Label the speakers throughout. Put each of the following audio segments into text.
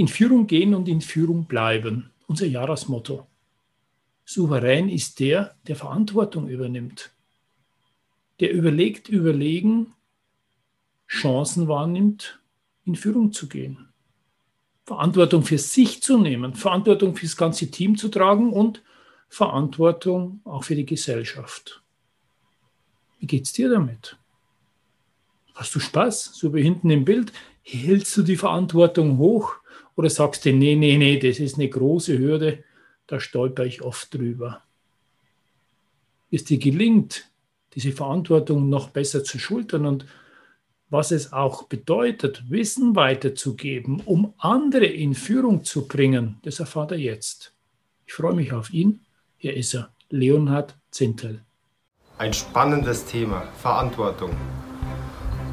Speaker 1: In Führung gehen und in Führung bleiben. Unser Jahresmotto. Souverän ist der, der Verantwortung übernimmt. Der überlegt, überlegen, Chancen wahrnimmt, in Führung zu gehen. Verantwortung für sich zu nehmen, Verantwortung für das ganze Team zu tragen und Verantwortung auch für die Gesellschaft. Wie geht's dir damit? Hast du Spaß? So wie hinten im Bild. Hältst du die Verantwortung hoch? Oder sagst du, nee, nee, nee, das ist eine große Hürde, da stolper ich oft drüber. Es dir gelingt, diese Verantwortung noch besser zu schultern und was es auch bedeutet, Wissen weiterzugeben, um andere in Führung zu bringen, das erfahrt er jetzt. Ich freue mich auf ihn. Hier ist er, Leonhard Zintel.
Speaker 2: Ein spannendes Thema, Verantwortung.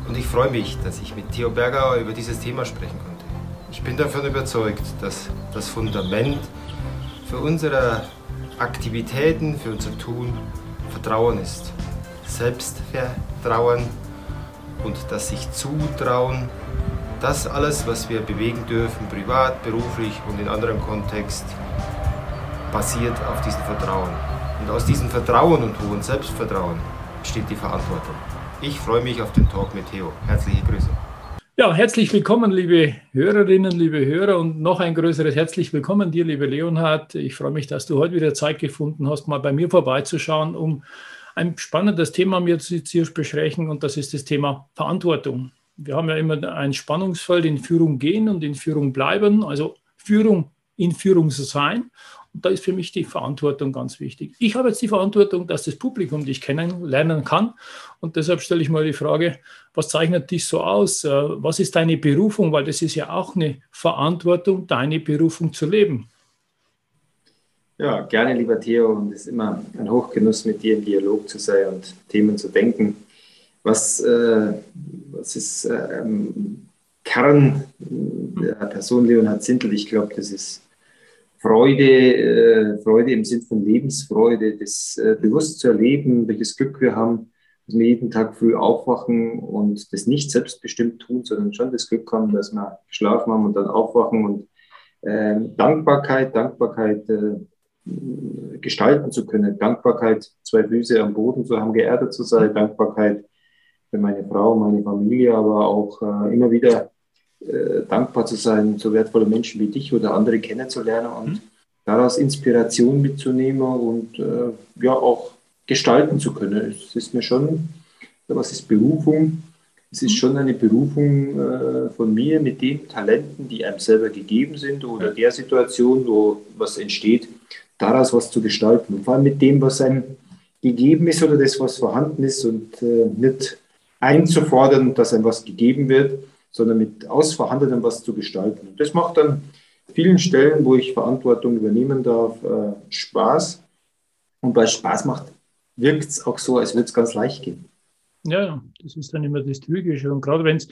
Speaker 2: Und ich freue mich, dass ich mit Theo Berger über dieses Thema sprechen konnte. Ich bin davon überzeugt, dass das Fundament für unsere Aktivitäten, für unser Tun Vertrauen ist. Selbstvertrauen und das sich zutrauen, das alles, was wir bewegen dürfen, privat, beruflich und in anderen Kontext, basiert auf diesem Vertrauen. Und aus diesem Vertrauen und hohen Selbstvertrauen entsteht die Verantwortung. Ich freue mich auf den Talk mit Theo. Herzliche Grüße.
Speaker 1: Ja, herzlich willkommen, liebe Hörerinnen, liebe Hörer und noch ein größeres herzlich willkommen dir, liebe Leonhard. Ich freue mich, dass du heute wieder Zeit gefunden hast, mal bei mir vorbeizuschauen, um ein spannendes Thema mit dir zu besprechen und das ist das Thema Verantwortung. Wir haben ja immer ein Spannungsfeld in Führung gehen und in Führung bleiben, also Führung in Führung zu sein da ist für mich die Verantwortung ganz wichtig. Ich habe jetzt die Verantwortung, dass das Publikum dich kennenlernen kann. Und deshalb stelle ich mal die Frage, was zeichnet dich so aus? Äh, was ist deine Berufung? Weil das ist ja auch eine Verantwortung, deine Berufung zu leben.
Speaker 2: Ja, gerne, lieber Theo. Und es ist immer ein Hochgenuss, mit dir im Dialog zu sein und Themen zu denken. Was, äh, was ist äh, Kern der Person Leonhard Zintel? Ich glaube, das ist Freude, äh, Freude im Sinn von Lebensfreude, das äh, bewusst zu erleben, welches Glück wir haben, dass wir jeden Tag früh aufwachen und das nicht selbstbestimmt tun, sondern schon das Glück haben, dass wir geschlafen haben und dann aufwachen und äh, Dankbarkeit, Dankbarkeit äh, gestalten zu können, Dankbarkeit, zwei Füße am Boden zu haben, geerdet zu sein, Dankbarkeit für meine Frau, meine Familie, aber auch äh, immer wieder äh, dankbar zu sein, so wertvolle Menschen wie dich oder andere kennenzulernen und mhm. daraus Inspiration mitzunehmen und äh, ja auch gestalten zu können. Es ist mir schon, was ist Berufung? Es ist mhm. schon eine Berufung äh, von mir mit den Talenten, die einem selber gegeben sind oder der Situation, wo was entsteht, daraus was zu gestalten. Und vor allem mit dem, was einem gegeben ist oder das, was vorhanden ist und äh, nicht einzufordern, dass einem was gegeben wird, sondern mit Ausverhandeltem was zu gestalten. Das macht dann vielen Stellen, wo ich Verantwortung übernehmen darf, äh, Spaß. Und weil es Spaß macht, wirkt es auch so, als würde es ganz leicht gehen.
Speaker 1: Ja, das ist dann immer das Trügische. Und gerade wenn es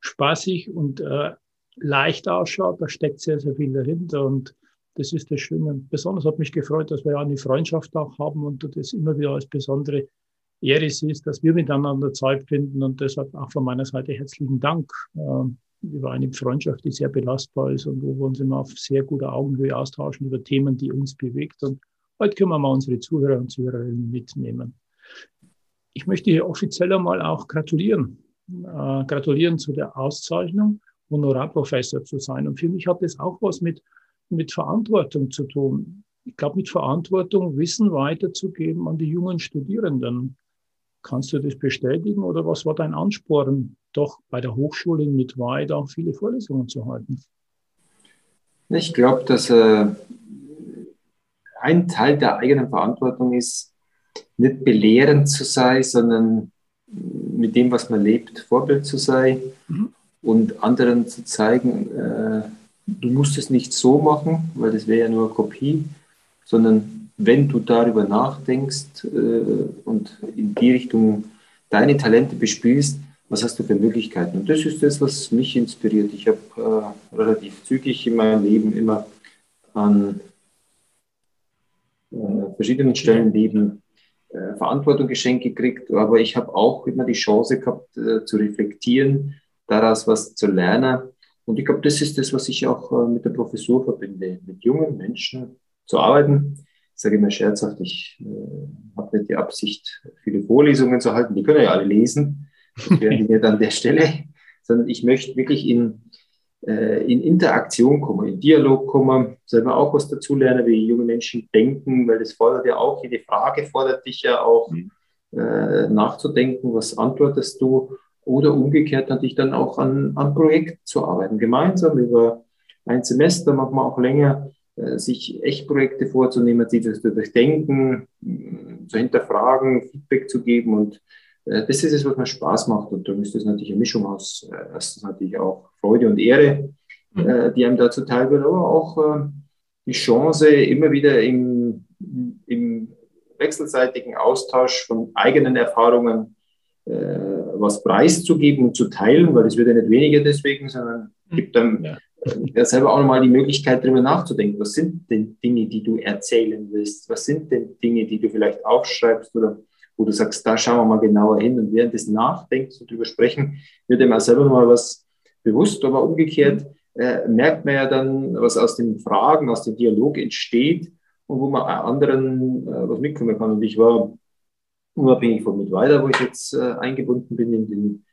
Speaker 1: spaßig und äh, leicht ausschaut, da steckt sehr, sehr viel dahinter. Und das ist das Schöne. Besonders hat mich gefreut, dass wir ja eine Freundschaft auch haben und du das immer wieder als besondere Ehre es ist, dass wir miteinander Zeit finden und deshalb auch von meiner Seite herzlichen Dank äh, über eine Freundschaft, die sehr belastbar ist und wo wir uns immer auf sehr guter Augenhöhe austauschen über Themen, die uns bewegt. Und heute können wir mal unsere Zuhörer und Zuhörerinnen mitnehmen. Ich möchte hier offiziell einmal auch gratulieren. Äh, gratulieren zu der Auszeichnung, Honorarprofessor zu sein. Und für mich hat das auch was mit, mit Verantwortung zu tun. Ich glaube, mit Verantwortung Wissen weiterzugeben an die jungen Studierenden. Kannst du das bestätigen oder was war dein Ansporn, doch bei der Hochschule mit auch viele Vorlesungen zu halten?
Speaker 2: Ich glaube, dass äh, ein Teil der eigenen Verantwortung ist, nicht belehrend zu sein, sondern mit dem, was man lebt, Vorbild zu sein mhm. und anderen zu zeigen, äh, du musst es nicht so machen, weil das wäre ja nur Kopie, sondern wenn du darüber nachdenkst äh, und in die Richtung deine Talente bespielst, was hast du für Möglichkeiten? Und das ist das, was mich inspiriert. Ich habe äh, relativ zügig in meinem Leben immer an äh, verschiedenen Stellen Leben äh, Verantwortung geschenkt gekriegt, aber ich habe auch immer die Chance gehabt äh, zu reflektieren, daraus was zu lernen. Und ich glaube, das ist das, was ich auch äh, mit der Professur verbinde, mit jungen Menschen zu arbeiten. Ich sage immer scherzhaft, ich äh, habe nicht die Absicht, viele Vorlesungen zu halten, die können ja alle lesen, das die nicht an der Stelle, sondern ich möchte wirklich in, äh, in Interaktion kommen, in Dialog kommen, selber auch was dazulernen, wie junge Menschen denken, weil das fordert ja auch, jede Frage fordert dich ja auch mhm. äh, nachzudenken, was antwortest du? Oder umgekehrt natürlich dann auch an, an Projekten zu arbeiten, gemeinsam über ein Semester, manchmal auch länger, äh, sich Echtprojekte vorzunehmen, sie zu durchdenken, zu hinterfragen, Feedback zu geben und äh, das ist es, was mir Spaß macht. Und darum ist das natürlich eine Mischung aus, äh, erstens natürlich auch Freude und Ehre, mhm. äh, die einem dazu teil wird, aber auch die Chance, immer wieder im, im wechselseitigen Austausch von eigenen Erfahrungen was preiszugeben und zu teilen, weil es wird ja nicht weniger deswegen, sondern mhm. gibt einem ja. Ja selber auch nochmal die Möglichkeit, darüber nachzudenken. Was sind denn Dinge, die du erzählen willst? Was sind denn Dinge, die du vielleicht aufschreibst oder wo du sagst, da schauen wir mal genauer hin und während des Nachdenkens und drüber sprechen, wird auch selber mal was bewusst, aber umgekehrt äh, merkt man ja dann, was aus den Fragen, aus dem Dialog entsteht und wo man anderen äh, was mitkommen kann. Und ich war unabhängig von Mitweiter, wo ich jetzt äh, eingebunden bin in den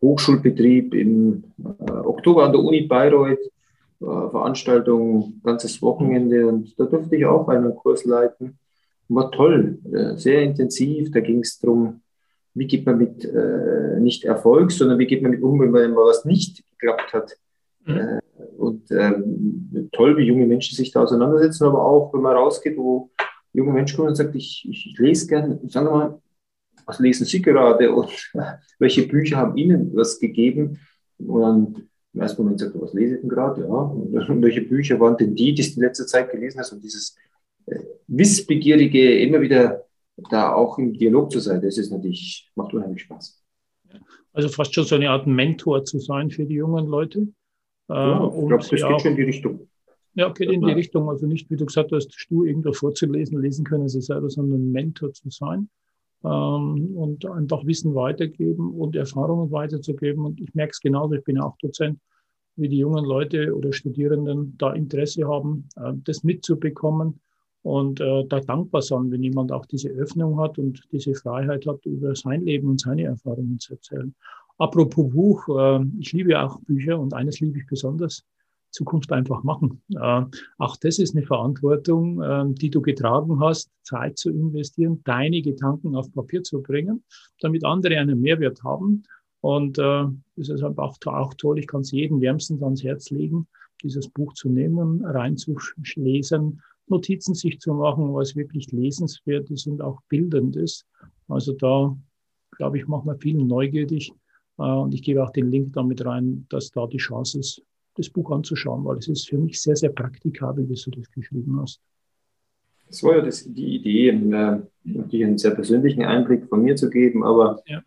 Speaker 2: Hochschulbetrieb im äh, Oktober an der Uni Bayreuth, Veranstaltung ganzes Wochenende und da durfte ich auch einen Kurs leiten war toll, äh, sehr intensiv. Da ging es darum, wie geht man mit äh, nicht Erfolg, sondern wie geht man mit um, wenn mal was nicht geklappt hat. Mhm. Äh, und ähm, toll, wie junge Menschen sich da auseinandersetzen, aber auch, wenn man rausgeht, wo junge Menschen kommen und sagen, ich, ich, ich lese gerne, sagen wir mal, was lesen Sie gerade und welche Bücher haben Ihnen was gegeben? Und im ersten Moment sagt, was lese ich denn gerade? Ja, und welche Bücher waren denn die, die du in letzter Zeit gelesen hast? Und dieses Wissbegierige immer wieder da auch im Dialog zu sein, das ist natürlich, macht unheimlich Spaß.
Speaker 1: Also fast schon so eine Art Mentor zu sein für die jungen Leute.
Speaker 2: Ja, ich glaube, das geht auch, schon in die Richtung.
Speaker 1: Ja, geht in die Richtung. Also nicht, wie du gesagt hast, du irgendwo vorzulesen, lesen können sie selber, sondern Mentor zu sein ähm, und einfach Wissen weitergeben und Erfahrungen weiterzugeben. Und ich merke es genauso, ich bin auch Dozent, wie die jungen Leute oder Studierenden da Interesse haben, äh, das mitzubekommen und äh, da dankbar sein, wenn jemand auch diese Öffnung hat und diese Freiheit hat, über sein Leben und seine Erfahrungen zu erzählen. Apropos Buch, äh, ich liebe auch Bücher und eines liebe ich besonders, Zukunft einfach machen. Äh, auch das ist eine Verantwortung, äh, die du getragen hast, Zeit zu investieren, deine Gedanken auf Papier zu bringen, damit andere einen Mehrwert haben. Und äh, ist einfach auch, auch toll. Ich kann es jedem wärmstens ans Herz legen, dieses Buch zu nehmen, reinzulesen Notizen sich zu machen, was wirklich lesenswert ist und auch bildend ist. Also da, glaube ich, machen wir vielen neugierig. Äh, und ich gebe auch den Link damit rein, dass da die Chance ist, das Buch anzuschauen, weil es ist für mich sehr, sehr praktikabel, wie du das geschrieben hast.
Speaker 2: Das war ja das, die Idee, äh, natürlich einen sehr persönlichen Einblick von mir zu geben, aber ja.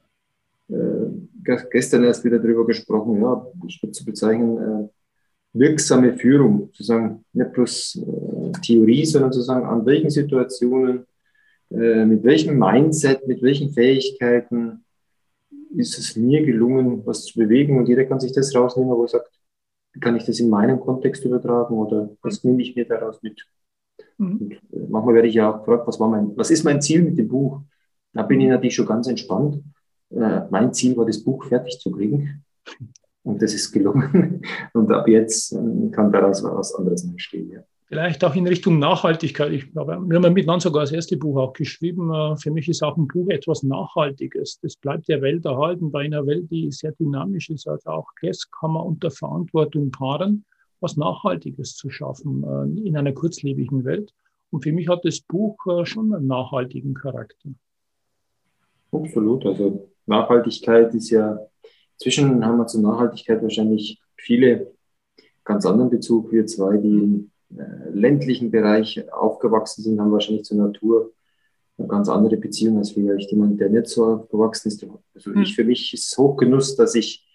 Speaker 2: äh, gestern erst wieder darüber gesprochen, ja, ich würde zu bezeichnen, äh, wirksame Führung, sozusagen nicht bloß äh, Theorie, sondern sozusagen an welchen Situationen, äh, mit welchem Mindset, mit welchen Fähigkeiten ist es mir gelungen, was zu bewegen und jeder kann sich das rausnehmen, wo er sagt, kann ich das in meinem Kontext übertragen oder was nehme ich mir daraus mit? Mhm. Äh, manchmal werde ich ja auch gefragt, was, war mein, was ist mein Ziel mit dem Buch? Da bin ich natürlich schon ganz entspannt. Äh, mein Ziel war, das Buch fertig zu kriegen. Und das ist gelungen. Und ab jetzt ähm, kann daraus was anderes entstehen. Ja.
Speaker 1: Vielleicht auch in Richtung Nachhaltigkeit. Ich glaube, wir haben miteinander sogar das erste Buch auch geschrieben. Äh, für mich ist auch ein Buch etwas Nachhaltiges. Das bleibt der Welt erhalten. Bei einer Welt, die sehr dynamisch ist, also auch das kann man unter Verantwortung paaren, was Nachhaltiges zu schaffen äh, in einer kurzlebigen Welt. Und für mich hat das Buch äh, schon einen nachhaltigen Charakter.
Speaker 2: Absolut. Also Nachhaltigkeit ist ja Inzwischen haben wir zur Nachhaltigkeit wahrscheinlich viele ganz anderen Bezug. Wir zwei, die ländlichen Bereich aufgewachsen sind, haben wahrscheinlich zur Natur eine ganz andere Beziehung als vielleicht jemand, der nicht so aufgewachsen ist. Also ich, für mich ist es Hochgenuss, dass ich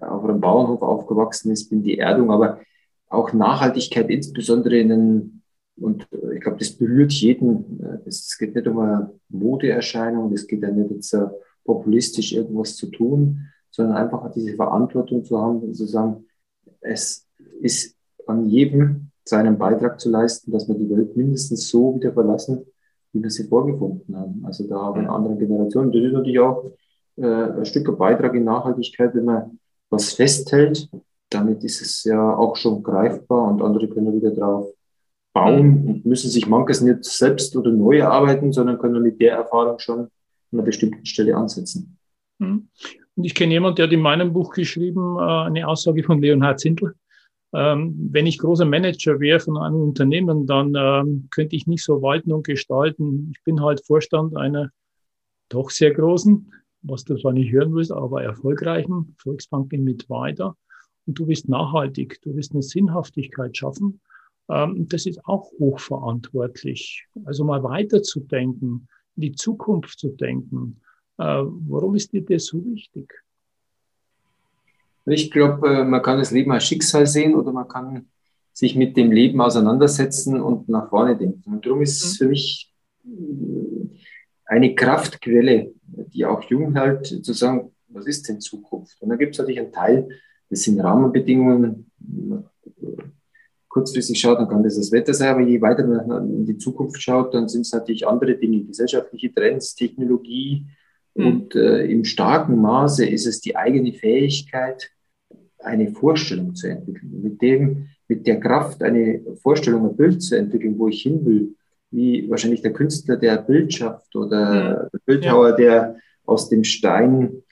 Speaker 2: auf einem Bauernhof aufgewachsen ist, bin die Erdung, aber auch Nachhaltigkeit, insbesondere in den, und ich glaube, das berührt jeden. Es geht nicht um eine Modeerscheinung, es geht ja nicht jetzt populistisch irgendwas zu tun, sondern einfach diese Verantwortung zu haben und zu sagen, es ist an jedem seinen Beitrag zu leisten, dass wir die Welt mindestens so wieder verlassen, wie wir sie vorgefunden haben. Also da haben andere Generationen. Das ist natürlich auch äh, ein Stück Beitrag in Nachhaltigkeit, wenn man was festhält. Damit ist es ja auch schon greifbar und andere können wieder drauf bauen und müssen sich manches nicht selbst oder neu erarbeiten, sondern können mit der Erfahrung schon an einer bestimmten Stelle ansetzen.
Speaker 1: Hm. Und ich kenne jemanden, der hat in meinem Buch geschrieben, äh, eine Aussage von Leonhard Zindl. Ähm, wenn ich großer Manager wäre von einem Unternehmen, dann ähm, könnte ich nicht so walten und gestalten. Ich bin halt Vorstand einer doch sehr großen, was du zwar nicht hören willst, aber erfolgreichen Volksbanken mit weiter. Und du bist nachhaltig, du wirst eine Sinnhaftigkeit schaffen. Ähm, das ist auch hochverantwortlich. Also mal weiterzudenken, in die Zukunft zu denken. Äh, warum ist dir das so wichtig?
Speaker 2: Ich glaube, äh, man kann das Leben als Schicksal sehen oder man kann sich mit dem Leben auseinandersetzen und nach vorne denken. Und darum ist es mhm. für mich äh, eine Kraftquelle, die auch jung halt zu sagen, was ist denn Zukunft? Und da gibt es natürlich einen Teil, das sind Rahmenbedingungen. Kurzfristig schaut, dann kann das das Wetter sein, aber je weiter man in die Zukunft schaut, dann sind es natürlich andere Dinge, gesellschaftliche Trends, Technologie, mhm. und äh, im starken Maße ist es die eigene Fähigkeit, eine Vorstellung zu entwickeln. Mit dem, mit der Kraft, eine Vorstellung, ein Bild zu entwickeln, wo ich hin will, wie wahrscheinlich der Künstler, der Bild schafft oder mhm. der Bildhauer, der aus dem Stein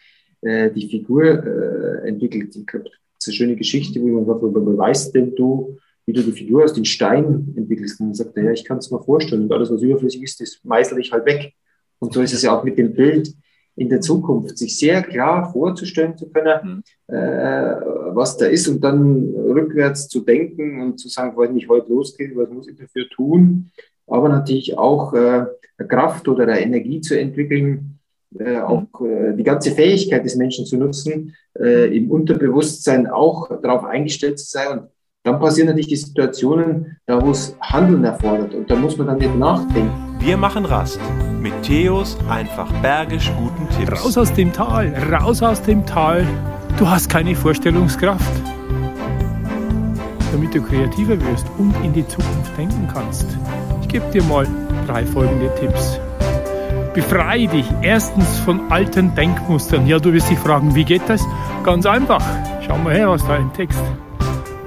Speaker 2: äh, die Figur äh, entwickelt. Ich glaube, das ist eine schöne Geschichte, wo man sagt, weiß denn du, wie du die Figur aus den Stein entwickelst. Und dann sagt er, ja, ich kann es mir vorstellen. Und alles, was überflüssig ist, das meißel ich halt weg. Und so ist es ja auch mit dem Bild in der Zukunft, sich sehr klar vorzustellen zu können, mhm. äh, was da ist und dann rückwärts zu denken und zu sagen, wenn ich heute losgehe, was muss ich dafür tun? Aber natürlich auch äh, Kraft oder Energie zu entwickeln, äh, auch äh, die ganze Fähigkeit des Menschen zu nutzen, äh, im Unterbewusstsein auch darauf eingestellt zu sein. Und dann passieren natürlich die Situationen, da wo es Handeln erfordert. Und da muss man dann nicht nachdenken.
Speaker 3: Wir machen Rast mit Theos einfach bergisch guten Tipps.
Speaker 1: Raus aus dem Tal, raus aus dem Tal. Du hast keine Vorstellungskraft. Damit du kreativer wirst und in die Zukunft denken kannst. Ich gebe dir mal drei folgende Tipps. Befreie dich erstens von alten Denkmustern. Ja, du wirst dich fragen, wie geht das? Ganz einfach. Schau mal her, was da im Text.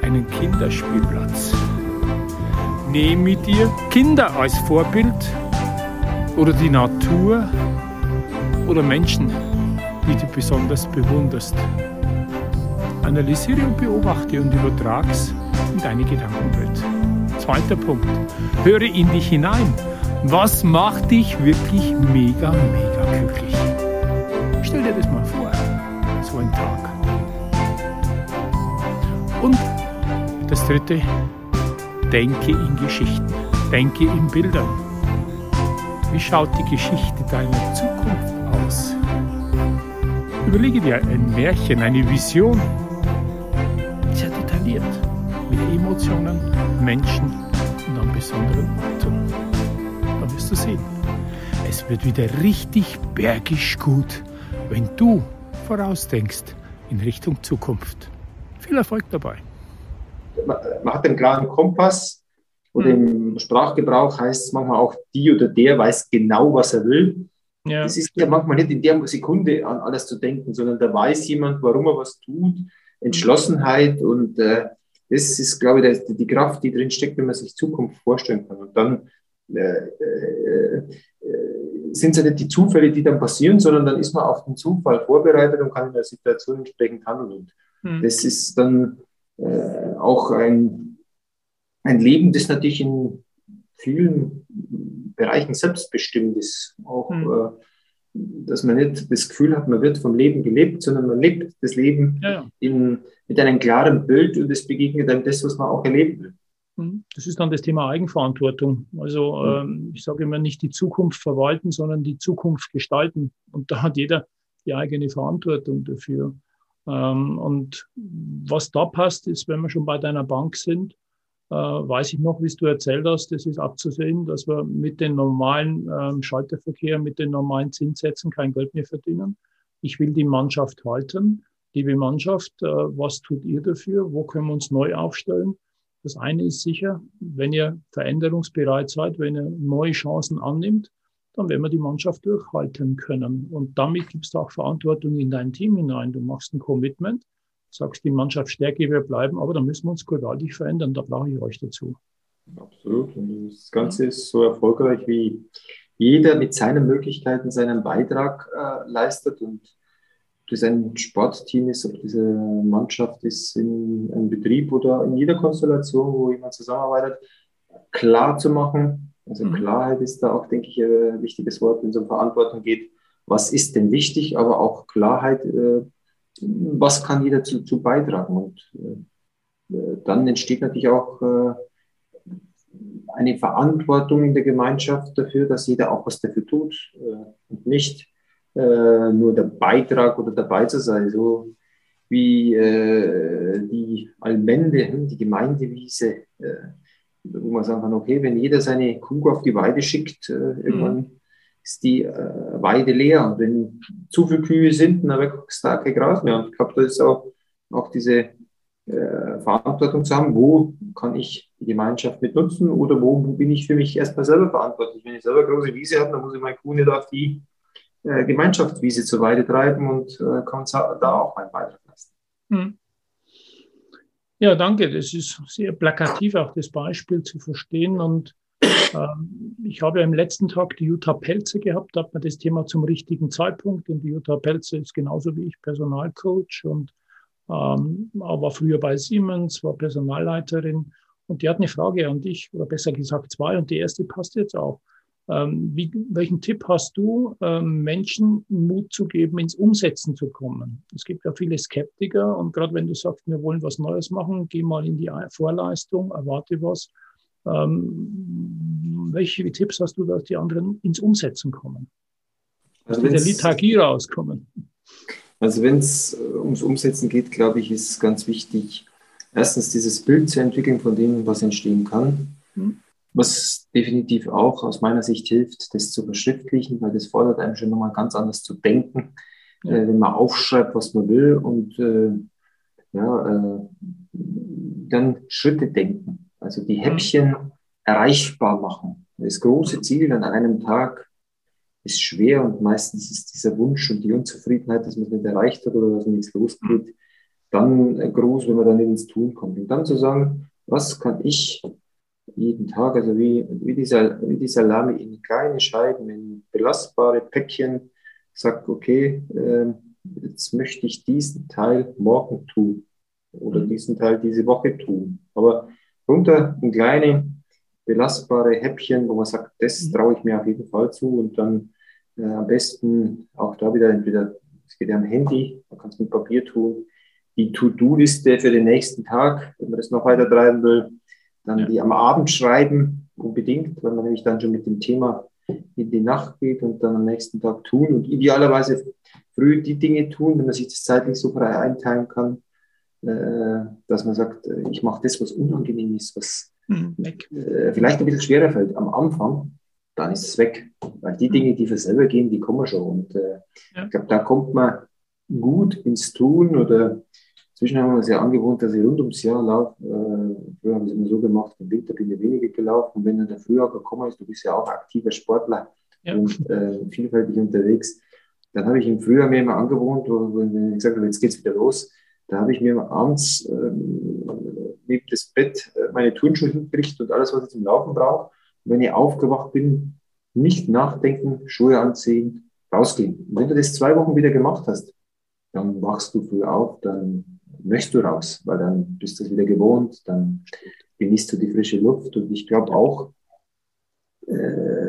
Speaker 1: Einen Kinderspielplatz. Nehme dir Kinder als Vorbild oder die Natur oder Menschen, die du besonders bewunderst. Analysiere und beobachte und übertrag's in deine Gedankenwelt. Zweiter Punkt. Höre in dich hinein. Was macht dich wirklich mega, mega glücklich? Stell dir das mal vor, so ein Tag. Und das dritte, denke in Geschichten, denke in Bildern. Wie schaut die Geschichte deiner Zukunft aus? Überlege dir ein Märchen, eine Vision. Mit Emotionen, Menschen und an besonderen Orten. Dann wirst du sehen. Es wird wieder richtig bergisch gut, wenn du vorausdenkst in Richtung Zukunft. Viel Erfolg dabei.
Speaker 2: Man hat einen klaren Kompass, oder hm. im Sprachgebrauch heißt es manchmal auch, die oder der weiß genau, was er will. Ja. Es ist ja manchmal nicht in der Sekunde an alles zu denken, sondern da weiß jemand, warum er was tut, Entschlossenheit und äh, das ist, glaube ich, die, Kraft, die drin steckt, wenn man sich Zukunft vorstellen kann. Und dann äh, äh, sind es ja nicht die Zufälle, die dann passieren, sondern dann ist man auf den Zufall vorbereitet und kann in der Situation entsprechend handeln. Und mhm. das ist dann äh, auch ein ein Leben, das natürlich in vielen Bereichen selbstbestimmt ist. Auch, mhm. äh, dass man nicht das Gefühl hat, man wird vom Leben gelebt, sondern man lebt das Leben ja. in mit einem klaren Bild und es begegnet einem das, was man auch erleben will.
Speaker 1: Mhm. Das ist dann das Thema Eigenverantwortung. Also mhm. ähm, ich sage immer nicht die Zukunft verwalten, sondern die Zukunft gestalten. Und da hat jeder die eigene Verantwortung dafür. Ähm, und was da passt, ist, wenn wir schon bei deiner Bank sind, äh, weiß ich noch, wie du erzählt hast, das ist abzusehen, dass wir mit dem normalen ähm, Schalterverkehr, mit den normalen Zinssätzen kein Geld mehr verdienen. Ich will die Mannschaft halten. Liebe Mannschaft, äh, was tut ihr dafür? Wo können wir uns neu aufstellen? Das eine ist sicher, wenn ihr veränderungsbereit seid, wenn ihr neue Chancen annimmt, dann werden wir die Mannschaft durchhalten können. Und damit gibst du auch Verantwortung in dein Team hinein. Du machst ein Commitment, sagst die Mannschaft stärke, wir bleiben, aber da müssen wir uns gewaltig verändern. Da brauche ich euch dazu.
Speaker 2: Absolut. Und das Ganze ist so erfolgreich, wie jeder mit seinen Möglichkeiten seinen Beitrag äh, leistet. Und das ein Sportteam ist, ob diese Mannschaft ist in einem Betrieb oder in jeder Konstellation, wo jemand zusammenarbeitet, klar zu machen, also mhm. Klarheit ist da auch, denke ich, ein wichtiges Wort, wenn es um Verantwortung geht. Was ist denn wichtig, aber auch Klarheit, äh, was kann jeder dazu beitragen? Und äh, dann entsteht natürlich auch äh, eine Verantwortung in der Gemeinschaft dafür, dass jeder auch was dafür tut und nicht nur der Beitrag oder dabei zu sein. So wie die Allmende, hm, die Gemeindewiese, wo man sagen kann, okay, wenn jeder seine Kuh auf die Weide schickt, äh, irgendwann mhm. ist die äh, Weide leer. Und wenn zu viele Kühe sind, dann wächst da kein Gras mehr. Und ich glaube, da ist auch, auch diese äh, Verantwortung zu haben, wo kann ich die Gemeinschaft mit nutzen oder wo bin ich für mich erstmal selber verantwortlich. Wenn ich selber eine große Wiese habe, dann muss ich meine Kuh nicht auf die äh, Gemeinschaftswiese zur Weide treiben und äh, kann da auch meinen Beitrag leisten. Mhm.
Speaker 1: Ja, danke. Das ist sehr plakativ, auch das Beispiel zu verstehen. Und ähm, ich habe ja im letzten Tag die Jutta Pelze gehabt, da hat man das Thema zum richtigen Zeitpunkt. Und die Jutta Pelze ist genauso wie ich Personalcoach und ähm, war früher bei Siemens, war Personalleiterin. Und die hat eine Frage an dich, oder besser gesagt zwei, und die erste passt jetzt auch. Ähm, wie, welchen Tipp hast du, ähm, Menschen Mut zu geben, ins Umsetzen zu kommen? Es gibt ja viele Skeptiker und gerade wenn du sagst, wir wollen was Neues machen, geh mal in die Vorleistung, erwarte was. Ähm, welche Tipps hast du, dass die anderen ins Umsetzen kommen? Also dass der Liturgie rauskommen?
Speaker 2: Also wenn es äh, ums Umsetzen geht, glaube ich, ist ganz wichtig, erstens dieses Bild zu entwickeln von dem, was entstehen kann. Hm. Was definitiv auch aus meiner Sicht hilft, das zu verschriftlichen, weil das fordert einem schon nochmal ganz anders zu denken, ja. äh, wenn man aufschreibt, was man will und äh, ja, äh, dann Schritte denken, also die Häppchen erreichbar machen. Das große Ziel an einem Tag ist schwer und meistens ist dieser Wunsch und die Unzufriedenheit, dass man es nicht erreicht hat oder dass nichts losgeht, dann groß, wenn man dann ins Tun kommt. Und dann zu sagen, was kann ich jeden Tag, also wie, wie, dieser, wie die Salami in kleine Scheiben, in belastbare Päckchen, sagt, okay, äh, jetzt möchte ich diesen Teil morgen tun oder mhm. diesen Teil diese Woche tun. Aber runter in kleine belastbare Häppchen, wo man sagt, das mhm. traue ich mir auf jeden Fall zu und dann äh, am besten auch da wieder entweder, es geht ja am Handy, man kann es mit Papier tun, die To-Do-Liste für den nächsten Tag, wenn man das noch weiter treiben will, dann ja. die am Abend schreiben, unbedingt, weil man nämlich dann schon mit dem Thema in die Nacht geht und dann am nächsten Tag tun und idealerweise früh die Dinge tun, wenn man sich das zeitlich so frei einteilen kann, äh, dass man sagt, äh, ich mache das, was unangenehm ist, was mhm, vielleicht ein bisschen schwerer fällt am Anfang, dann ist es weg. Weil die Dinge, die für selber gehen, die kommen schon. Und ja. ich glaube, da kommt man gut ins Tun oder Inzwischen haben wir uns ja angewohnt, dass ich rund ums Jahr laufe. Äh, früher haben wir es immer so gemacht, im Winter bin ich weniger gelaufen. Und wenn dann der Frühjahr gekommen ist, du bist ja auch aktiver Sportler ja. und äh, vielfältig unterwegs, dann habe ich im Frühjahr mir immer angewohnt, wo, ich gesagt habe, jetzt geht's wieder los, da habe ich mir abends ähm, neben das Bett äh, meine Turnschuhe hingekriegt und alles, was ich zum Laufen brauche. Und wenn ich aufgewacht bin, nicht nachdenken, Schuhe anziehen, rausgehen. Und wenn du das zwei Wochen wieder gemacht hast, dann wachst du früh auf, dann möchtest du raus, weil dann bist du es wieder gewohnt, dann genießt du die frische Luft. Und ich glaube auch, äh,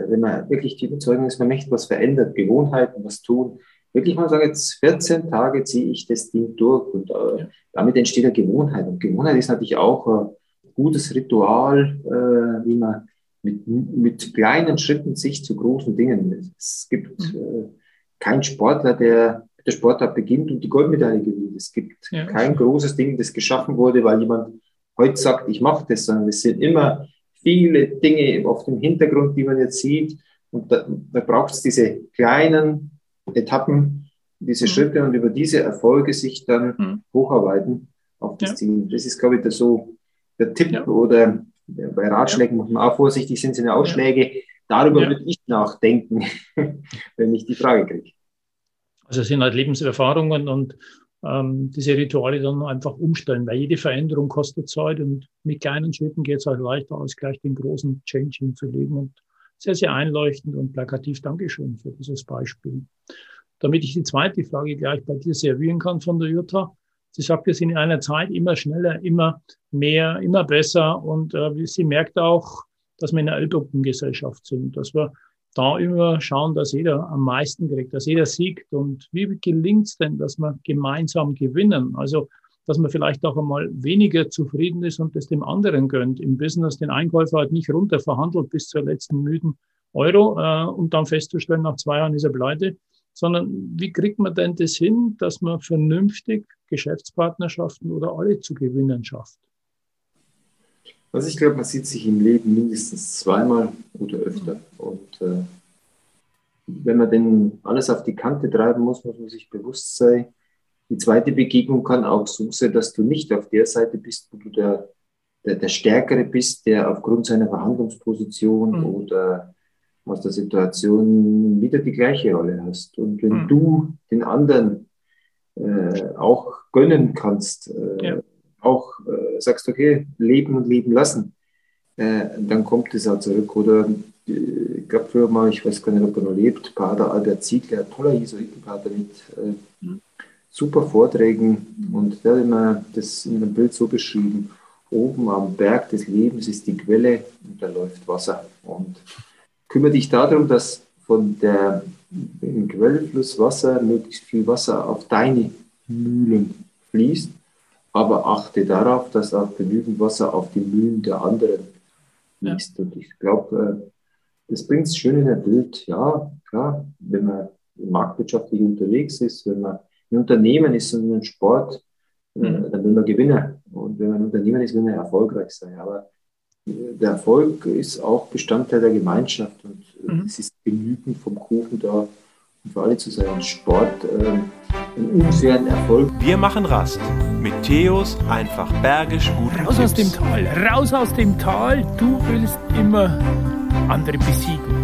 Speaker 2: wenn man wirklich die Überzeugung ist, man möchte was verändern, Gewohnheiten, was tun, wirklich mal sagen, jetzt 14 Tage ziehe ich das Ding durch und äh, damit entsteht eine Gewohnheit. Und Gewohnheit ist natürlich auch ein gutes Ritual, äh, wie man mit, mit kleinen Schritten sich zu großen Dingen. Es gibt mhm. äh, keinen Sportler, der der Sportart beginnt und die Goldmedaille gewinnt. Es gibt ja. kein großes Ding, das geschaffen wurde, weil jemand heute sagt, ich mache das, sondern es sind immer viele Dinge auf dem Hintergrund, die man jetzt sieht. Und da, da braucht es diese kleinen Etappen, diese mhm. Schritte und über diese Erfolge sich dann mhm. hocharbeiten auf das ja. Ziel. Das ist, glaube ich, der, so der Tipp ja. oder bei Ratschlägen muss man auch vorsichtig sind, sind Ausschläge. Darüber würde ich nachdenken, wenn ich die Frage kriege.
Speaker 1: Also es sind halt Lebenserfahrungen und ähm, diese Rituale dann einfach umstellen, weil jede Veränderung kostet Zeit und mit kleinen Schritten geht es halt leichter als gleich den großen Change hinzulegen und sehr, sehr einleuchtend und plakativ. Dankeschön für dieses Beispiel. Damit ich die zweite Frage gleich bei dir servieren kann von der Jutta. Sie sagt, wir sind in einer Zeit immer schneller, immer mehr, immer besser und äh, sie merkt auch, dass wir in einer Ältergesellschaft sind, dass wir da immer schauen, dass jeder am meisten kriegt, dass jeder siegt. Und wie gelingt es denn, dass wir gemeinsam gewinnen? Also, dass man vielleicht auch einmal weniger zufrieden ist und es dem anderen gönnt. Im Business den Einkäufer halt nicht runter verhandelt bis zur letzten müden Euro, äh, um dann festzustellen, nach zwei Jahren ist er pleite. Sondern wie kriegt man denn das hin, dass man vernünftig Geschäftspartnerschaften oder alle zu gewinnen schafft?
Speaker 2: Also ich glaube, man sieht sich im Leben mindestens zweimal oder öfter. Und äh, wenn man denn alles auf die Kante treiben muss, muss man sich bewusst sein, die zweite Begegnung kann auch so sein, dass du nicht auf der Seite bist, wo du der, der, der Stärkere bist, der aufgrund seiner Verhandlungsposition mhm. oder aus der Situation wieder die gleiche Rolle hast. Und wenn mhm. du den anderen äh, auch gönnen kannst, äh, ja auch äh, sagst, okay, leben und leben lassen, äh, dann kommt es auch zurück. Oder äh, ich glaube früher mal, ich weiß gar nicht, ob er noch lebt, Pater Albert Ziegler, toller Jesuitenpater mit äh, mhm. super Vorträgen und der hat immer das in einem Bild so beschrieben, oben am Berg des Lebens ist die Quelle und da läuft Wasser. Und kümmere dich darum, dass von der im Quellfluss Wasser möglichst viel Wasser auf deine Mühlen fließt aber achte darauf, dass auch genügend Wasser auf die Mühlen der anderen fließt. Ja. Und ich glaube, äh, das bringt es schön in ein Bild. Ja, klar, wenn man marktwirtschaftlich unterwegs ist, wenn man ein Unternehmen ist und ein Sport, äh, mhm. dann will man gewinnen. Und wenn man ein Unternehmen ist, will man erfolgreich sein. Aber äh, der Erfolg ist auch Bestandteil der Gemeinschaft und mhm. es ist genügend vom Kuchen da, um für alle zu sein. Sport, äh, einen unfairen Erfolg.
Speaker 3: Wir machen Rast mit Theos einfach bergisch gut.
Speaker 1: Raus Tipps. aus dem Tal, raus aus dem Tal. Du willst immer andere besiegen.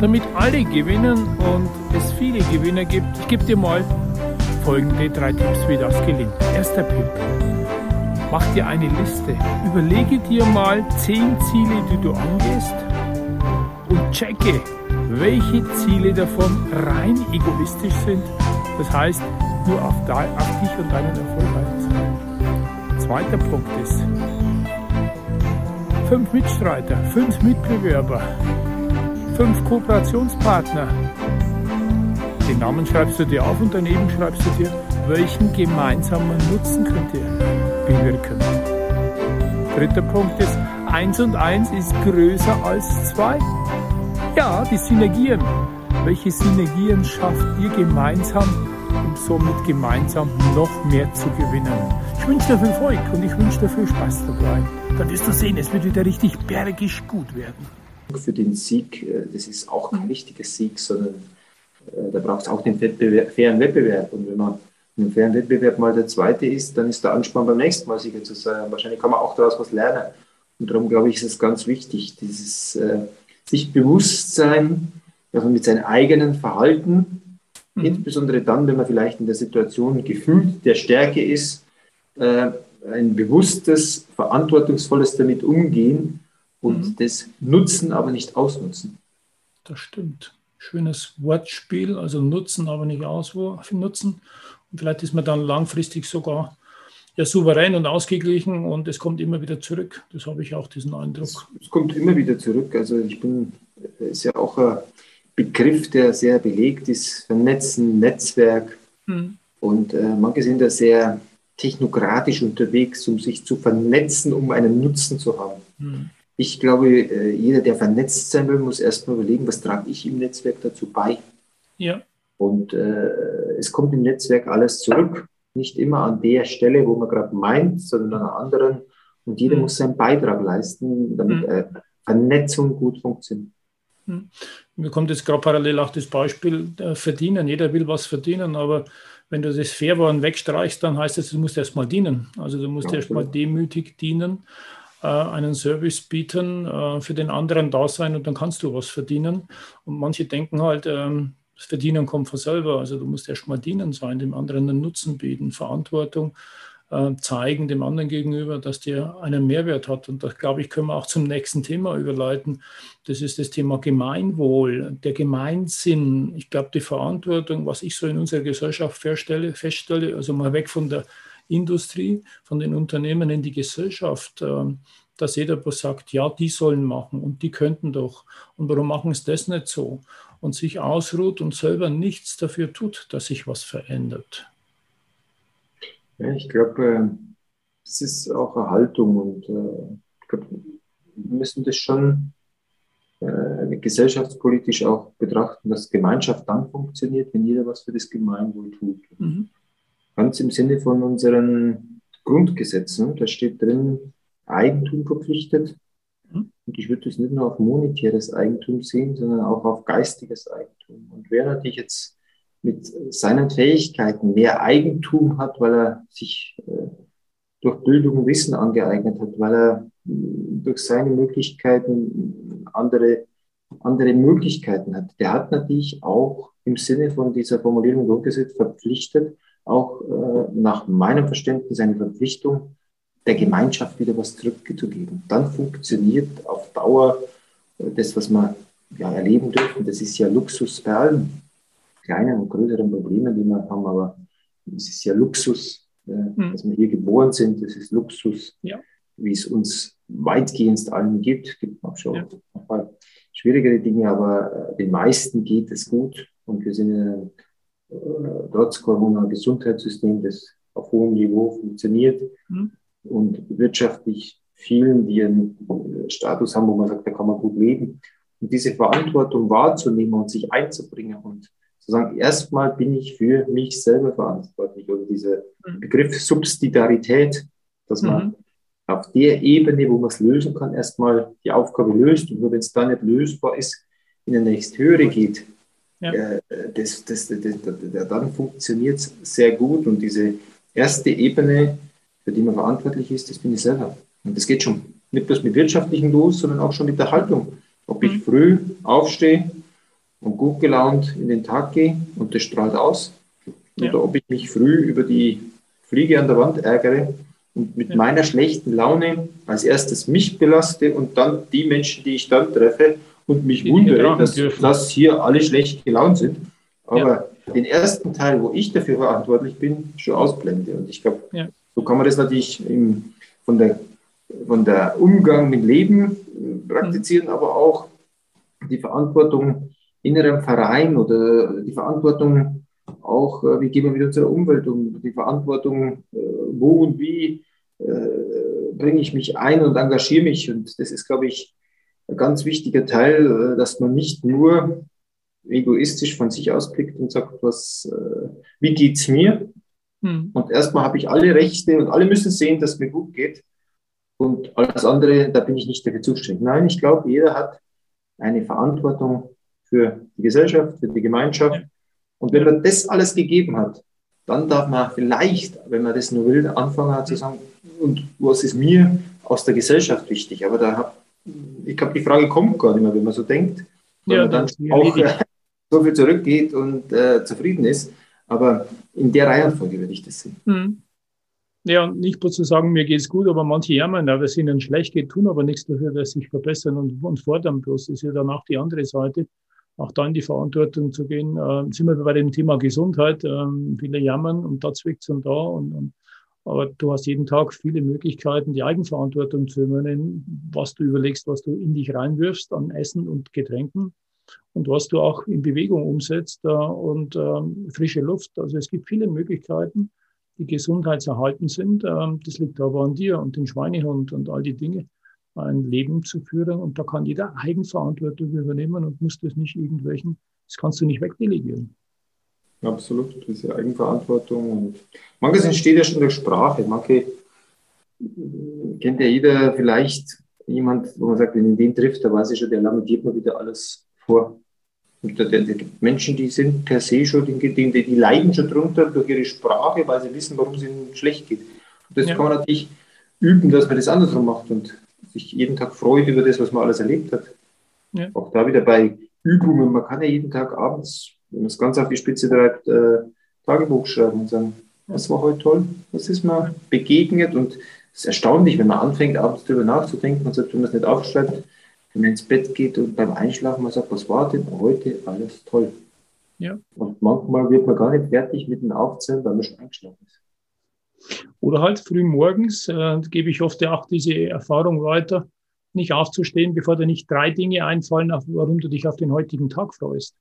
Speaker 1: Damit alle gewinnen und es viele Gewinner gibt, ich gebe dir mal folgende drei Tipps, wie das gelingt. Erster Tipp. Mach dir eine Liste. Überlege dir mal zehn Ziele, die du angehst und checke, welche Ziele davon rein egoistisch sind das heißt, nur auf, auf dich und deinen Erfolg einzahlen. Zweiter Punkt ist, fünf Mitstreiter, fünf Mitbewerber, fünf Kooperationspartner. Den Namen schreibst du dir auf und daneben schreibst du dir, welchen gemeinsamen Nutzen könnt ihr bewirken. Dritter Punkt ist, eins und eins ist größer als zwei. Ja, die Synergien. Welche Synergien schafft ihr gemeinsam, somit gemeinsam noch mehr zu gewinnen? Ich wünsche dir viel Erfolg und ich wünsche dir viel Spaß dabei. Dann wirst du sehen, es wird wieder richtig bergisch gut werden.
Speaker 2: Für den Sieg, äh, das ist auch kein richtiger Sieg, sondern äh, da braucht es auch den Wettbewerb, fairen Wettbewerb. Und wenn man einem fairen Wettbewerb mal der Zweite ist, dann ist der Ansporn beim nächsten Mal Sieger zu sein. Wahrscheinlich kann man auch daraus was lernen. Und darum glaube ich, ist es ganz wichtig, dieses äh, sich bewusst sein, dass man mit seinem eigenen Verhalten, mhm. insbesondere dann, wenn man vielleicht in der Situation gefühlt der Stärke ist, äh, ein bewusstes, verantwortungsvolles damit umgehen und mhm. das nutzen, aber nicht ausnutzen.
Speaker 1: Das stimmt. Schönes Wortspiel, also nutzen, aber nicht ausnutzen. Und vielleicht ist man dann langfristig sogar ja, souverän und ausgeglichen und es kommt immer wieder zurück. Das habe ich auch, diesen Eindruck.
Speaker 2: Es, es kommt immer wieder zurück. Also ich bin, ist ja auch ein Begriff, der sehr belegt ist, Vernetzen, Netzwerk. Mhm. Und äh, manche sind da sehr technokratisch unterwegs, um sich zu vernetzen, um einen Nutzen zu haben. Mhm. Ich glaube, äh, jeder, der vernetzt sein will, muss erstmal überlegen, was trage ich im Netzwerk dazu bei. Ja. Und äh, es kommt im Netzwerk alles zurück. Nicht immer an der Stelle, wo man gerade meint, sondern an anderen. Und jeder mhm. muss seinen Beitrag leisten, damit mhm. äh, Vernetzung gut funktioniert.
Speaker 1: Mhm. Mir kommt jetzt gerade parallel auch das Beispiel äh, verdienen. Jeder will was verdienen, aber wenn du das Fairwaren wegstreichst, dann heißt das, du musst erstmal dienen. Also du musst ja, erstmal demütig dienen, äh, einen Service bieten, äh, für den anderen da sein und dann kannst du was verdienen. Und manche denken halt, ähm, das Verdienen kommt von selber. Also du musst erst mal dienen sein, dem anderen einen Nutzen bieten, Verantwortung zeigen dem anderen gegenüber, dass der einen Mehrwert hat. Und das, glaube ich, können wir auch zum nächsten Thema überleiten. Das ist das Thema Gemeinwohl, der Gemeinsinn. Ich glaube, die Verantwortung, was ich so in unserer Gesellschaft feststelle, feststelle also mal weg von der Industrie, von den Unternehmen in die Gesellschaft, äh, dass jeder sagt, ja, die sollen machen und die könnten doch. Und warum machen es das nicht so? und sich ausruht und selber nichts dafür tut, dass sich was verändert.
Speaker 2: Ja, ich glaube, es ist auch eine Haltung und äh, ich glaube, wir müssen das schon äh, gesellschaftspolitisch auch betrachten, dass Gemeinschaft dann funktioniert, wenn jeder was für das Gemeinwohl tut. Mhm. Ganz im Sinne von unseren Grundgesetzen, da steht drin, Eigentum verpflichtet, und ich würde das nicht nur auf monetäres Eigentum sehen, sondern auch auf geistiges Eigentum. Und wer natürlich jetzt mit seinen Fähigkeiten mehr Eigentum hat, weil er sich äh, durch Bildung Wissen angeeignet hat, weil er mm, durch seine Möglichkeiten andere, andere Möglichkeiten hat, der hat natürlich auch im Sinne von dieser Formulierung Grundgesetz verpflichtet, auch äh, nach meinem Verständnis eine Verpflichtung, der Gemeinschaft wieder was zurückzugeben. Dann funktioniert auf Dauer äh, das, was wir ja, erleben dürfen. Das ist ja Luxus bei allen kleinen und größeren Problemen, die wir haben, aber es ist ja Luxus, äh, mhm. dass wir hier geboren sind. Das ist Luxus, ja. wie es uns weitgehend allen gibt. Es gibt auch schon ja. manchmal schwierigere Dinge, aber äh, den meisten geht es gut und wir sind in äh, trotz Corona ein Gesundheitssystem, das auf hohem Niveau funktioniert. Mhm und wirtschaftlich vielen, die einen Status haben, wo man sagt, da kann man gut leben. Und diese Verantwortung wahrzunehmen und sich einzubringen und zu sagen, erstmal bin ich für mich selber verantwortlich oder dieser mhm. Begriff Subsidiarität, dass man mhm. auf der Ebene, wo man es lösen kann, erstmal die Aufgabe löst und nur wenn es dann nicht lösbar ist, in eine nächste höhere geht, ja. äh, das, das, das, das, dann funktioniert es sehr gut und diese erste Ebene, für die man verantwortlich ist, das bin ich selber. Und das geht schon nicht bloß mit wirtschaftlichen los, sondern auch schon mit der Haltung. Ob ich mhm. früh aufstehe und gut gelaunt in den Tag gehe und das strahlt aus, ja. oder ob ich mich früh über die Fliege an der Wand ärgere und mit ja. meiner schlechten Laune als erstes mich belaste und dann die Menschen, die ich dann treffe und mich die wundere, dass, dass, hier alle schlecht gelaunt sind. Aber ja. den ersten Teil, wo ich dafür verantwortlich bin, schon ausblende. Und ich glaube, so kann man das natürlich im, von, der, von der Umgang mit Leben äh, praktizieren, aber auch die Verantwortung in einem Verein oder die Verantwortung auch, äh, wie gehen wir mit unserer Umwelt um, die Verantwortung, äh, wo und wie bringe ich mich ein und engagiere mich. Und das ist, glaube ich, ein ganz wichtiger Teil, dass man nicht nur egoistisch von sich ausblickt und sagt, was, wie geht's mir, hm. Und erstmal habe ich alle Rechte und alle müssen sehen, dass es mir gut geht. Und alles andere, da bin ich nicht dafür zuständig. Nein, ich glaube, jeder hat eine Verantwortung für die Gesellschaft, für die Gemeinschaft. Und wenn man das alles gegeben hat, dann darf man vielleicht, wenn man das nur will, anfangen zu sagen, und was ist mir aus der Gesellschaft wichtig? Aber da, ich glaube, die Frage kommt gar nicht mehr, wenn man so denkt, weil ja, man dann auch äh, so viel zurückgeht und äh, zufrieden ist. Aber in der Reihenfolge würde ich das sehen. Mhm.
Speaker 1: Ja, und nicht bloß zu sagen, mir geht es gut, aber manche jammern, weil es ihnen schlecht geht, tun aber nichts dafür, dass sie sich verbessern und, und fordern bloß. Das ist ja dann auch die andere Seite, auch da in die Verantwortung zu gehen. Äh, sind wir bei dem Thema Gesundheit. Äh, viele jammern und da zwickt und da. Und, und, aber du hast jeden Tag viele Möglichkeiten, die Eigenverantwortung zu übernehmen, was du überlegst, was du in dich reinwirfst an Essen und Getränken und was du auch in Bewegung umsetzt äh, und ähm, frische Luft. Also es gibt viele Möglichkeiten, die gesundheitserhaltend sind. Ähm, das liegt aber an dir und dem Schweinehund und all die Dinge, ein Leben zu führen. Und da kann jeder Eigenverantwortung übernehmen und muss das nicht irgendwelchen, das kannst du nicht wegdelegieren.
Speaker 2: Absolut, diese Eigenverantwortung. Und manches entsteht ja schon durch Sprache. Manche kennt ja jeder vielleicht jemand, wo man sagt, wenn ihn den trifft, da weiß ich schon, der lamentiert mir wieder alles vor. Und der, der, die Menschen, die sind per se schon, die, die, die leiden schon drunter durch ihre Sprache, weil sie wissen, warum es ihnen schlecht geht. Und das ja. kann man natürlich üben, dass man das andersrum macht und sich jeden Tag freut über das, was man alles erlebt hat. Ja. Auch da wieder bei Übungen, man kann ja jeden Tag abends, wenn man es ganz auf die Spitze treibt, äh, Tagebuch schreiben und sagen, was war heute toll, was ist mir begegnet und es ist erstaunlich, wenn man anfängt, abends darüber nachzudenken und sagt, wenn man es nicht aufschreibt, wenn man ins Bett geht und beim Einschlafen mal sagt, was war denn heute alles toll? Ja. Und manchmal wird man gar nicht fertig mit dem Aufzählen, weil man schon eingeschlafen ist.
Speaker 1: Oder halt früh morgens äh, gebe ich oft auch diese Erfahrung weiter, nicht aufzustehen, bevor dir nicht drei Dinge einfallen, warum du dich auf den heutigen Tag freust.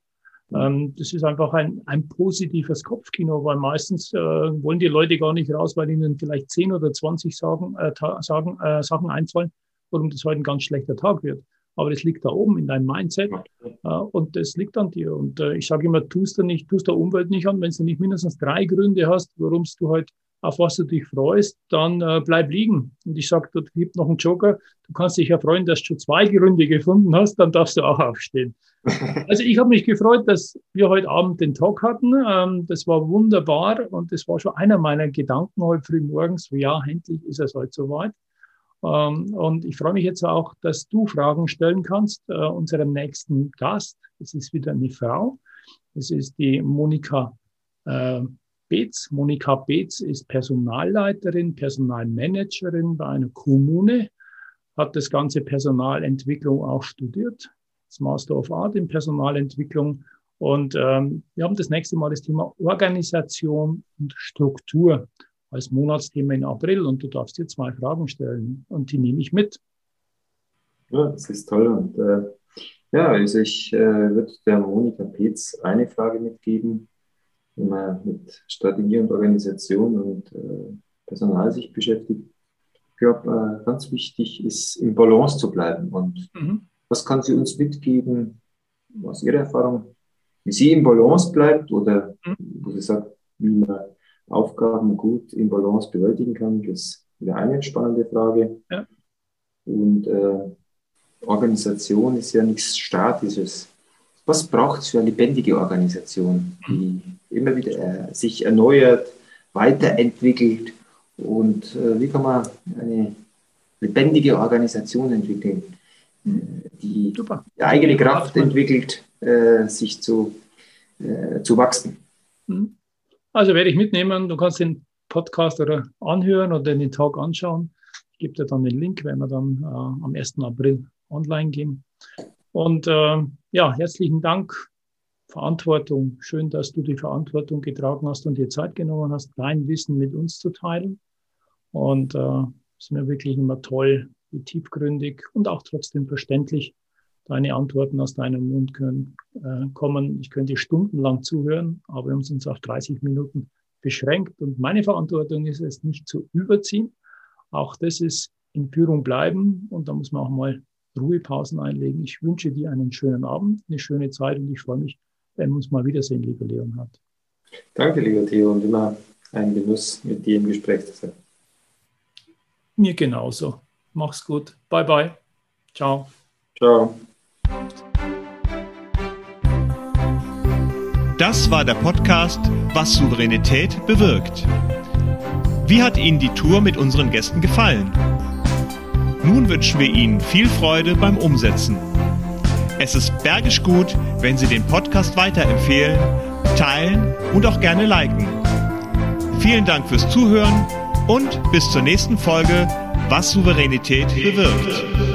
Speaker 1: Ähm, das ist einfach ein, ein positives Kopfkino, weil meistens äh, wollen die Leute gar nicht raus, weil ihnen vielleicht 10 oder 20 Sagen, äh, sagen, äh, Sachen einfallen, warum das heute ein ganz schlechter Tag wird. Aber das liegt da oben in deinem Mindset äh, und das liegt an dir. Und äh, ich sage immer, tust du nicht, tust der Umwelt nicht an, wenn du nicht mindestens drei Gründe hast, warum du halt auf was du dich freust, dann äh, bleib liegen. Und ich sage, es gibt noch einen Joker, du kannst dich ja freuen, dass du schon zwei Gründe gefunden hast, dann darfst du auch aufstehen. also ich habe mich gefreut, dass wir heute Abend den Talk hatten. Ähm, das war wunderbar und das war schon einer meiner Gedanken heute früh morgens. Ja, endlich ist es heute soweit. Ähm, und ich freue mich jetzt auch, dass du Fragen stellen kannst äh, unserem nächsten Gast. Es ist wieder eine Frau. Es ist die Monika äh, Beetz. Monika Beetz ist Personalleiterin, Personalmanagerin bei einer Kommune, hat das ganze Personalentwicklung auch studiert, das Master of Art in Personalentwicklung. Und ähm, wir haben das nächste Mal das Thema Organisation und Struktur als Monatsthema in April und du darfst dir zwei Fragen stellen und die nehme ich mit.
Speaker 2: Ja, das ist toll. Und äh, ja, also ich äh, würde der Monika Petz eine Frage mitgeben, wenn man mit Strategie und Organisation und äh, Personal sich beschäftigt. Ich glaube, äh, ganz wichtig ist, im Balance zu bleiben. Und mhm. was kann sie uns mitgeben aus Ihrer Erfahrung, wie sie im Balance bleibt oder mhm. wo sie sagt, wie man Aufgaben gut im Balance bewältigen kann. Das ist wieder eine spannende Frage. Ja. Und äh, Organisation ist ja nichts Statisches. Was braucht es für eine lebendige Organisation, die immer wieder äh, sich erneuert, weiterentwickelt? Und äh, wie kann man eine lebendige Organisation entwickeln, äh, die Super. eigene Kraft entwickelt, äh, sich zu, äh, zu wachsen?
Speaker 1: Mhm. Also werde ich mitnehmen. Du kannst den Podcast oder anhören oder den Talk anschauen. Ich gebe dir dann den Link, wenn wir dann am 1. April online gehen. Und äh, ja, herzlichen Dank. Verantwortung. Schön, dass du die Verantwortung getragen hast und dir Zeit genommen hast, dein Wissen mit uns zu teilen. Und äh, es ist mir wirklich immer toll, wie tiefgründig und auch trotzdem verständlich deine Antworten aus deinem Mund können, äh, kommen. Ich könnte stundenlang zuhören, aber wir haben uns auf 30 Minuten beschränkt. Und meine Verantwortung ist es, nicht zu überziehen. Auch das ist in Führung bleiben und da muss man auch mal Ruhepausen einlegen. Ich wünsche dir einen schönen Abend, eine schöne Zeit und ich freue mich, wenn wir uns mal wiedersehen, lieber Leonhard.
Speaker 2: Danke, lieber Theo, und immer ein Genuss, mit dir im Gespräch zu sein.
Speaker 1: Mir genauso. Mach's gut. Bye, bye. Ciao.
Speaker 2: Ciao.
Speaker 3: Das war der Podcast Was Souveränität bewirkt. Wie hat Ihnen die Tour mit unseren Gästen gefallen? Nun wünschen wir Ihnen viel Freude beim Umsetzen. Es ist bergisch gut, wenn Sie den Podcast weiterempfehlen, teilen und auch gerne liken. Vielen Dank fürs Zuhören und bis zur nächsten Folge Was Souveränität bewirkt.